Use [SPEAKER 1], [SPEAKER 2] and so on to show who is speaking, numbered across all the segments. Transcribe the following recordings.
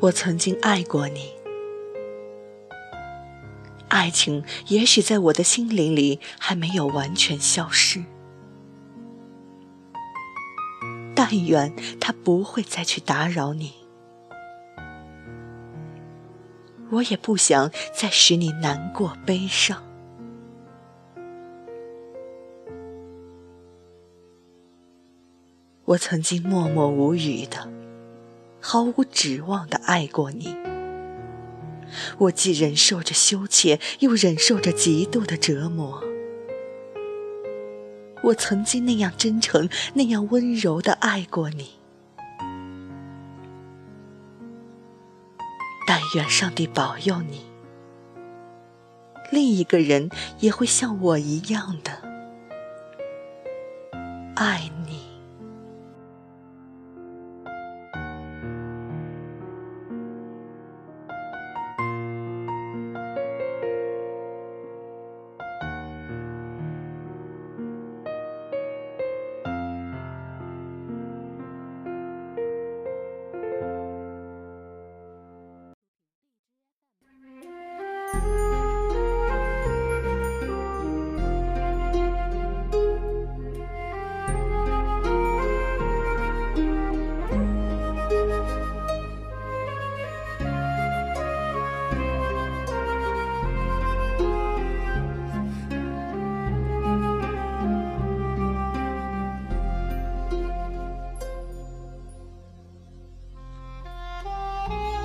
[SPEAKER 1] 我曾经爱过你，爱情也许在我的心灵里还没有完全消失。但愿他不会再去打扰你，我也不想再使你难过悲伤。我曾经默默无语的。毫无指望的爱过你，我既忍受着羞怯，又忍受着极度的折磨。我曾经那样真诚，那样温柔的爱过你。但愿上帝保佑你，另一个人也会像我一样的爱你。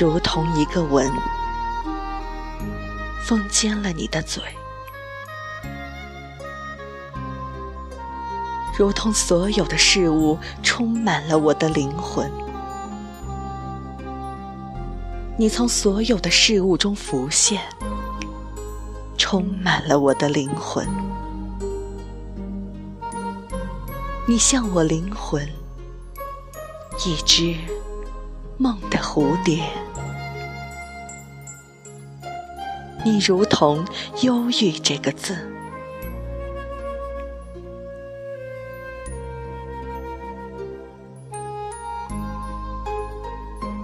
[SPEAKER 1] 如同一个吻，封缄了你的嘴；如同所有的事物充满了我的灵魂。你从所有的事物中浮现，充满了我的灵魂。你像我灵魂一只梦的蝴蝶。你如同忧郁这个字，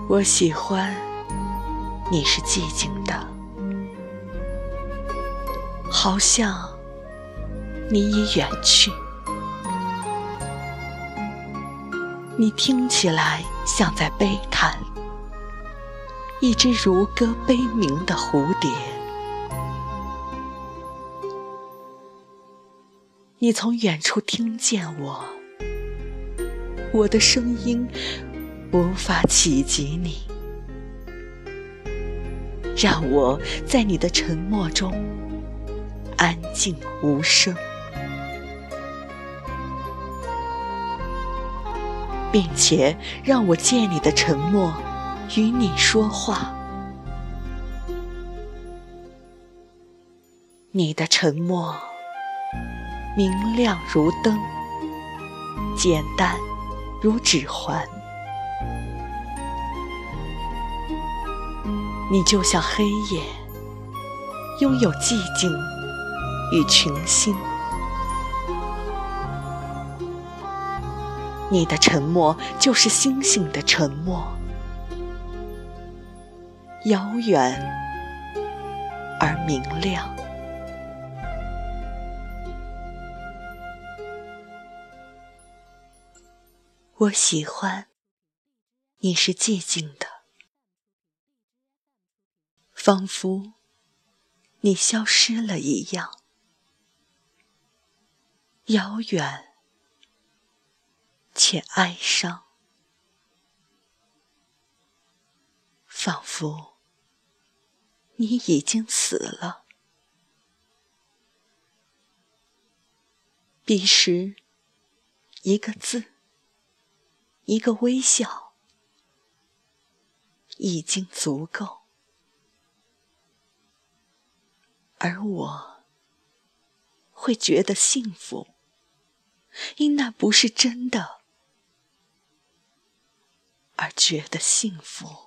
[SPEAKER 1] 我喜欢你是寂静的，好像你已远去，你听起来像在悲叹，一只如歌悲鸣的蝴蝶。你从远处听见我，我的声音无法企及你，让我在你的沉默中安静无声，并且让我借你的沉默与你说话。你的沉默。明亮如灯，简单如指环。你就像黑夜，拥有寂静与群星。你的沉默就是星星的沉默，遥远而明亮。我喜欢你是寂静的，仿佛你消失了一样，遥远且哀伤，仿佛你已经死了。彼时，一个字。一个微笑，已经足够，而我会觉得幸福，因那不是真的，而觉得幸福。